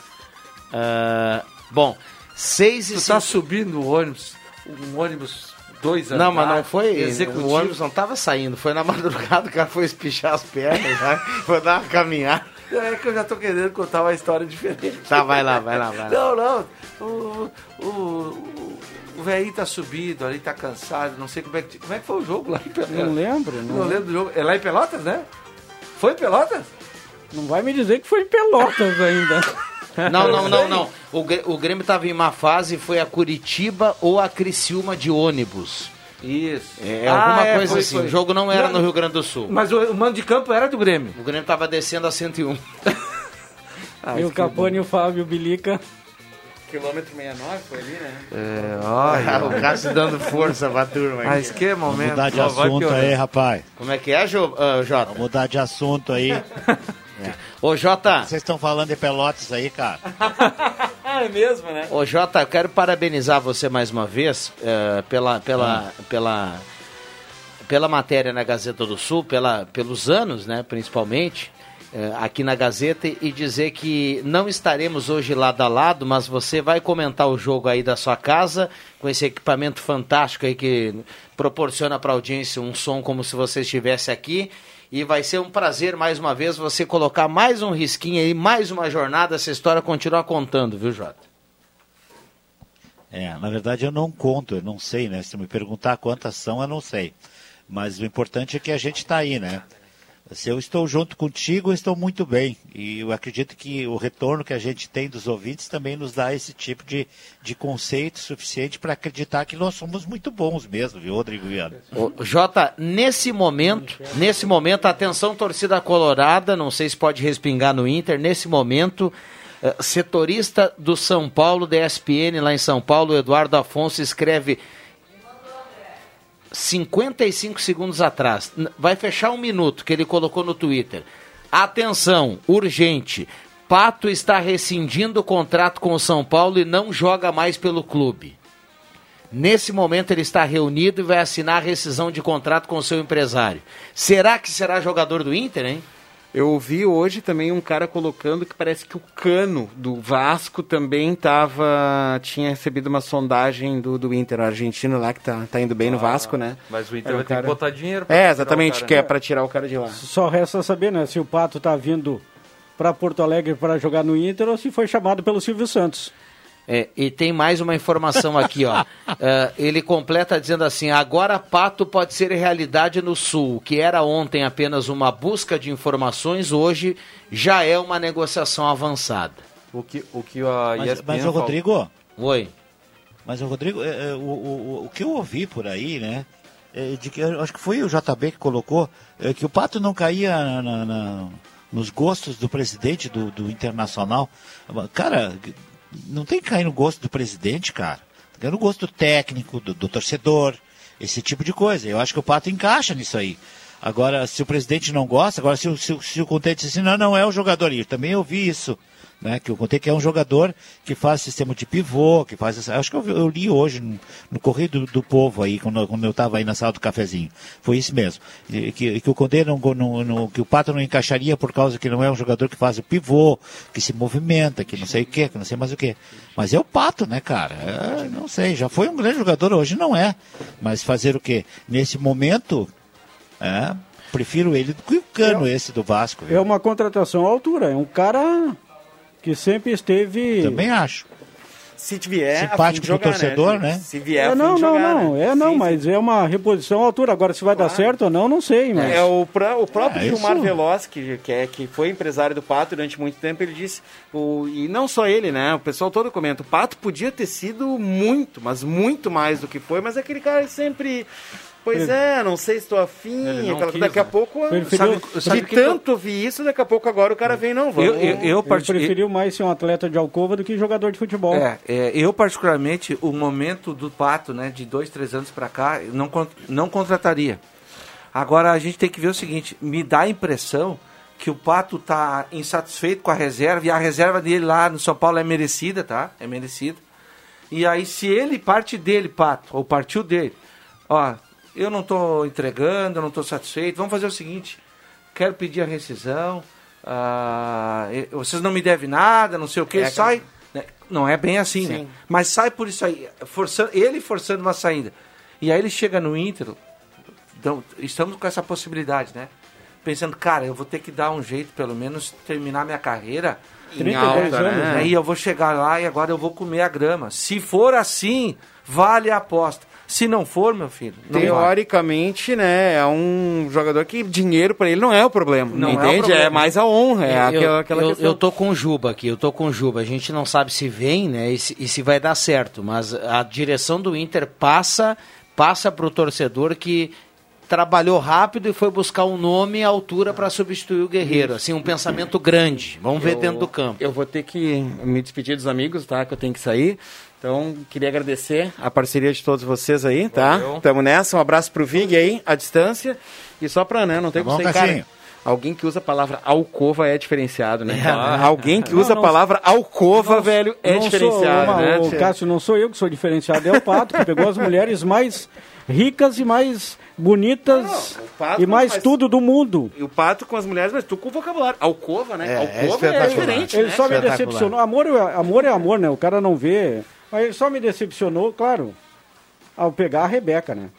Ah, bom, 6 e Tu tá subindo o ônibus, um ônibus dois Não, mas não foi. executivo. O ônibus não tava saindo, foi na madrugada, o cara foi espichar as pernas, né? foi dar uma caminhada. É que eu já tô querendo contar uma história diferente. Tá, vai lá, vai lá, vai lá. Não, não. O, o, o, o velhinho tá subido ali, tá cansado. Não sei como é que, como é que foi o jogo lá em Pelotas. Não lembro. Não, Não lembro do jogo. É lá em Pelotas, né? Foi em Pelotas? Não vai me dizer que foi em Pelotas ainda. Não, não, não, não. O, o Grêmio tava em má fase e foi a Curitiba ou a Criciúma de ônibus. Isso. É, Ah, alguma é, coisa foi, assim. foi. O jogo não era Não, no Rio Grande do Sul. Mas o, o mando de campo era do Grêmio. O Grêmio tava descendo a 101. e o Capone e o Fábio Bilica. Quilômetro 69 foi ali, né? É, olha. o cara se dando força pra turma. aí. Mas que Vamos momento. mudar de assunto aí, rapaz. Como é que é, Jo- ah, Jota? Vamos mudar de assunto aí. Ô, Jota. Vocês estão falando de Pelotas aí, cara? Ah, é mesmo, né? Ô, Jota, eu quero parabenizar você mais uma vez eh, pela, pela, pela, pela matéria na Gazeta do Sul, pela, pelos anos, né, principalmente. Eh, aqui na Gazeta e dizer que não estaremos hoje lado a lado, mas você vai comentar o jogo aí da sua casa com esse equipamento fantástico aí que proporciona para a audiência um som como se você estivesse aqui. E vai ser um prazer mais uma vez você colocar mais um risquinho aí, mais uma jornada, essa história continuar contando, viu, Jota? É, na verdade eu não conto, eu não sei, né? Se me perguntar quantas são, eu não sei. Mas o importante é que a gente está aí, né? Se eu estou junto contigo, estou muito bem. E eu acredito que o retorno que a gente tem dos ouvintes também nos dá esse tipo de, de conceito suficiente para acreditar que nós somos muito bons mesmo, viu, Rodrigo Viana? Jota, nesse momento, nesse momento, atenção torcida colorada, não sei se pode respingar no Inter, nesse momento, eh, setorista do São Paulo, da ESPN lá em São Paulo, Eduardo Afonso, escreve 55 segundos atrás, vai fechar um minuto que ele colocou no Twitter. Atenção, urgente. Pato está rescindindo o contrato com o São Paulo e não joga mais pelo clube. Nesse momento ele está reunido e vai assinar a rescisão de contrato com o seu empresário. Será que será jogador do Inter, hein? Eu ouvi hoje também um cara colocando que parece que o Cano do Vasco também tava, tinha recebido uma sondagem do, do Inter, o argentino lá que tá, tá indo bem no Vasco, né? Mas o Inter Era vai um ter cara- que botar dinheiro pra É, exatamente, cara, que é né? pra tirar o cara de lá. Só resta saber, né, se o Pato tá vindo para Porto Alegre para jogar no Inter ou se foi chamado pelo Silvio Santos. É, e tem mais uma informação aqui, ó. É, ele completa dizendo assim: agora Pato pode ser realidade no Sul. O que era ontem apenas uma busca de informações, hoje já é uma negociação avançada. O que, o que a Mas, ESPN mas o Rodrigo. Oi. Mas o Rodrigo, é, é, o, o, o- que eu ouvi por aí, né? é de que, acho que foi o JB que colocou é, que o Pato não caía na- na- nos gostos do presidente do, do Internacional. Cara, não tem que cair no gosto do presidente, cara. Tem que cair no gosto técnico, do, do torcedor, esse tipo de coisa. Eu acho que o Pato encaixa nisso aí. Agora, se o presidente não gosta, agora se, o- se, se o Conte disse assim, não, não é o jogador, eu também ouvi isso, né, que o Conte que é um jogador que faz sistema de pivô, que faz, essa- acho que eu, eu li hoje no, no Correio do, do Povo aí, quando, quando eu estava aí na sala do cafezinho, foi isso mesmo, E que, que o Conte não, não, não- que o Pato não encaixaria por causa que não é um jogador que faz o pivô, que se movimenta, que não sei o que, que não sei mais o que, mas é o Pato, né, cara, É, não sei, já foi um grande jogador, hoje não é, mas fazer o quê? Nesse momento, é, prefiro ele do que o cano esse do Vasco. É uma contratação à altura, é um cara que sempre esteve. Também acho. Se vier, Simpático pro torcedor, né? Se vier, É, não, não, jogar, não, né? é não, mas é uma reposição à altura. Agora, se vai dar certo ou não, não sei, mas. É, o, pró- o próprio Ah, Gilmar isso- Veloz, que, que, é, que foi empresário do Pato durante muito tempo, ele disse, o, e não só ele, né? O pessoal todo comenta, o Pato podia ter sido muito, mas muito mais do que foi, mas aquele cara sempre. Pois é, não sei se estou afim. Aquela- quis, daqui a né? pouco, Preferiu- sabe, sabe de que- tanto ouvir isso, daqui a pouco agora o cara vem, não, vamos. eu Ele preferiu mais ser um atleta de alcova do que jogador de futebol. É, é, eu particularmente, o momento do Pato, né, de dois, três anos pra cá, eu não, não contrataria. Agora a gente tem que ver o seguinte, me dá a impressão que o Pato tá insatisfeito com a reserva, e a reserva dele lá no São Paulo é merecida, tá? É merecida. E aí, se ele parte dele, Pato, ou partiu dele, ó, eu não tô entregando, eu não tô satisfeito, vamos fazer o seguinte, quero pedir a rescisão, ah, e- vocês não me devem nada, não sei o que, É sai. né? Não é bem assim, né? Sim. Mas sai por isso aí, forçando, ele forçando uma saída. E aí ele chega no Inter, então, estamos com essa possibilidade, né? Pensando, cara, eu vou ter que dar um jeito, pelo menos, terminar minha carreira. Em 32 alta, anos, né? Aí eu vou chegar lá e agora eu vou comer a grama. Se for assim, vale a aposta. Se não for, meu filho. Teoricamente, né, é um jogador que dinheiro pra ele não é o problema, Não é o entende? É, problema. mais a honra, é Eu- aquela, aquela eu, eu tô com o Juba aqui, eu tô com o Juba. A gente não sabe se vem, né, e se, e se vai dar certo, mas a direção do Inter passa passa pro torcedor que trabalhou rápido e foi buscar um nome à altura para substituir o Guerreiro, assim, um pensamento grande. Vamos ver Eu- dentro do campo. Eu vou ter que me despedir dos amigos, tá? Que eu tenho que sair. Então, queria agradecer a parceria de todos vocês aí, tá? Valeu. Tamo nessa. Um abraço pro Vig aí, à distância. E só pra, né, não tem Tá como bom, ser, cara. Alguém que usa a palavra alcova é diferenciado, né? É, né? Alguém que Não, usa não- a palavra alcova, velho, é Não diferenciado, uma- né? ô, Cássio, não sou eu que sou diferenciado, é o Pato, que pegou as mulheres mais ricas e mais bonitas e mais mas- tudo do mundo. E o pato com as mulheres, mas tu com o vocabulário. Alcova, né? É, Alcova é, diferente, Ele né? só me decepcionou. Amor, é- amor é amor, né? O cara não vê. Mas ele só me decepcionou, claro, ao pegar a Rebeca, né?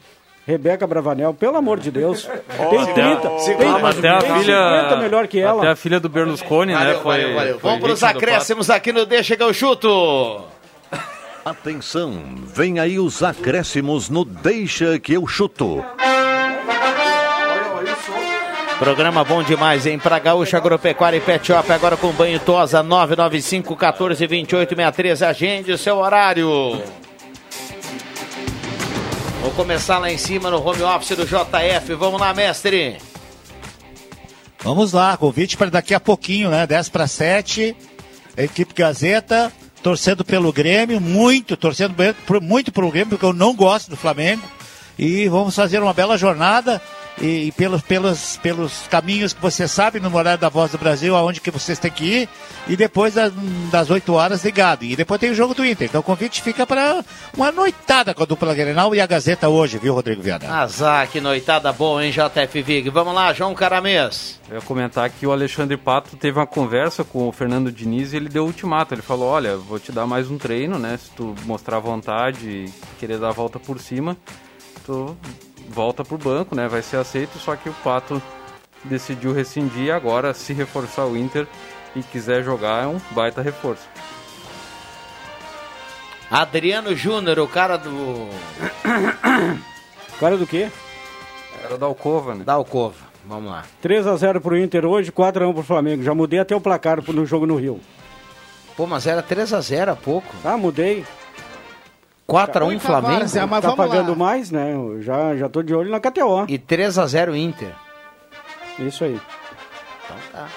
Rebeca Bravanel, pelo amor de Deus. tem 30, tem, até a tem filha, 50 melhor que ela. Até a filha do Berlusconi, né? Valeu, Foi, valeu, valeu. foi Vamos para os acréscimos aqui no Deixa que eu chuto. Atenção, vem aí os acréscimos no Deixa que eu chuto. Programa bom demais, hein? Pra Gaúcha Agropecuária e Pet Shop, agora com banho tosa, 995 14 28 63. Agende o seu horário. Vou começar lá em cima no home office do JF. Vamos lá, mestre. Vamos lá, convite para daqui a pouquinho, né? 10 para 7. A equipe Gazeta torcendo pelo Grêmio, muito, torcendo muito pelo Grêmio, porque eu não gosto do Flamengo. E vamos fazer uma bela jornada e, e pelos, pelos, pelos caminhos que você sabe no horário da Voz do Brasil, aonde que vocês têm que ir. E depois das, das 8 horas ligado. E depois tem o jogo do Inter. Então o convite fica para uma noitada com a dupla Grenal e a Gazeta hoje, viu, Rodrigo Viana? Azar, que noitada boa, hein, JF Vig? Vamos lá, João Caramês. Eu ia comentar que o Alexandre Pato teve uma conversa com o Fernando Diniz e ele deu ultimato. Ele falou: Olha, vou te dar mais um treino, né? Se tu mostrar vontade e querer dar a volta por cima, tu volta pro banco, né? Vai ser aceito. Só que o Pato decidiu rescindir e agora, se reforçar o Inter e quiser jogar, é um baita reforço. Adriano Júnior, o cara do. Cara do quê? Era da Alcova, né? Da Alcova. Vamos lá. 3x0 pro Inter hoje, 4x1 pro Flamengo. Já mudei até o placar no jogo no Rio. Pô, mas era 3x0 há pouco. Ah, mudei. 4x1 Flamengo. tá pagando mais, né? Eu já, já tô de olho na KTO. E 3x0 Inter. Isso aí. Então tá.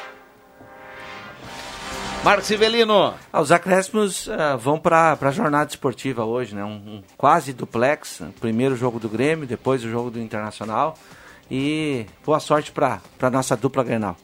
Marcos Sivelino. Ah, os acréscimos ah, vão para a jornada esportiva hoje, né? Um, um quase duplex. Primeiro jogo do Grêmio, depois o jogo do Internacional. E boa sorte para a nossa dupla Grenal.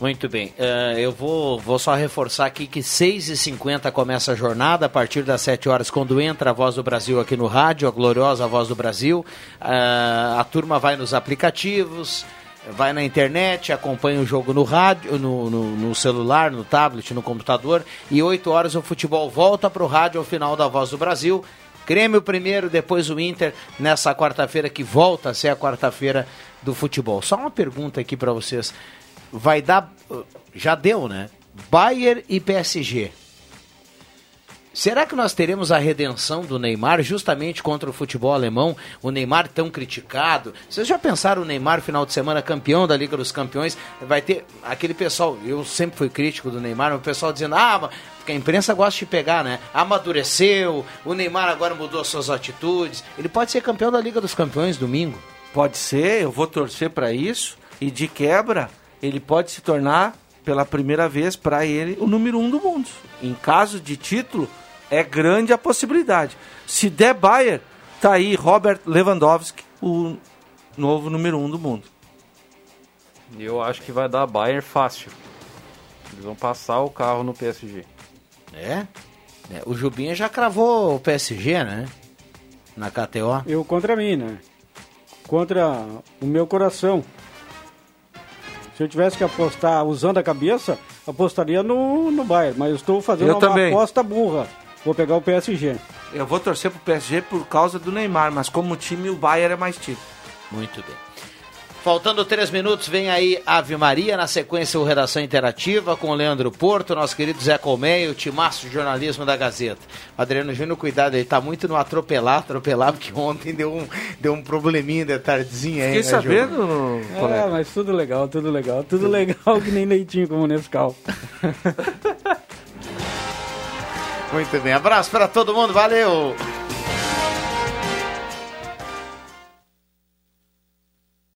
Muito bem. Eh, eu vou, vou só reforçar aqui que 6h50 começa a jornada, a partir das 7 horas, quando entra a Voz do Brasil aqui no rádio, a gloriosa Voz do Brasil. Ah, a turma vai nos aplicativos, vai na internet, acompanha o jogo no rádio, no, no, no celular, no tablet, no computador. E 8 horas o futebol volta para o rádio ao final da Voz do Brasil. Grêmio primeiro, depois o Inter, nessa quarta-feira que volta a ser a quarta-feira do futebol. Só uma pergunta aqui para vocês. Vai dar. Já deu, né? Bayern e PSG. Será que nós teremos a redenção do Neymar justamente contra o futebol alemão? O Neymar tão criticado. Vocês já pensaram o Neymar final de semana campeão da Liga dos Campeões? Vai ter aquele pessoal, eu sempre fui crítico do Neymar, o pessoal dizendo, ah, porque a imprensa gosta de pegar, né? Amadureceu, o Neymar agora mudou suas atitudes. Ele pode ser campeão da Liga dos Campeões domingo. Pode ser, eu vou torcer para isso. E de quebra, ele pode se tornar, pela primeira vez, para ele, o número um do mundo. Em caso de título, é grande a possibilidade. Se der Bayern, tá aí Robert Lewandowski, o novo número um do mundo. Eu acho que vai dar Bayern fácil. Eles vão passar o carro no PSG. É? É, O Jubinha já cravou o PSG, né? Na KTO. Eu contra mim, né? Contra o meu coração. Se eu tivesse que apostar usando a cabeça, apostaria no, no Bayern. Mas eu estou fazendo Eu uma também. aposta burra. Vou pegar o PSG. Eu vou torcer pro PSG por causa do Neymar, mas como time, o Bayern é mais time. Muito bem. Faltando três minutos, vem aí Ave Maria, na sequência o Redação Interativa com o Leandro Porto, nosso querido Zé Colmeia, o timaço de jornalismo da Gazeta. Adriano Júnior, cuidado, ele tá muito no atropelar, atropelar, porque ontem deu um, deu um probleminha de tardezinha aí, Fiquei né, sabendo, Júnior? É, mas tudo legal, tudo legal. Tudo legal que nem leitinho como Nescau. Muito bem, abraço para todo mundo, valeu!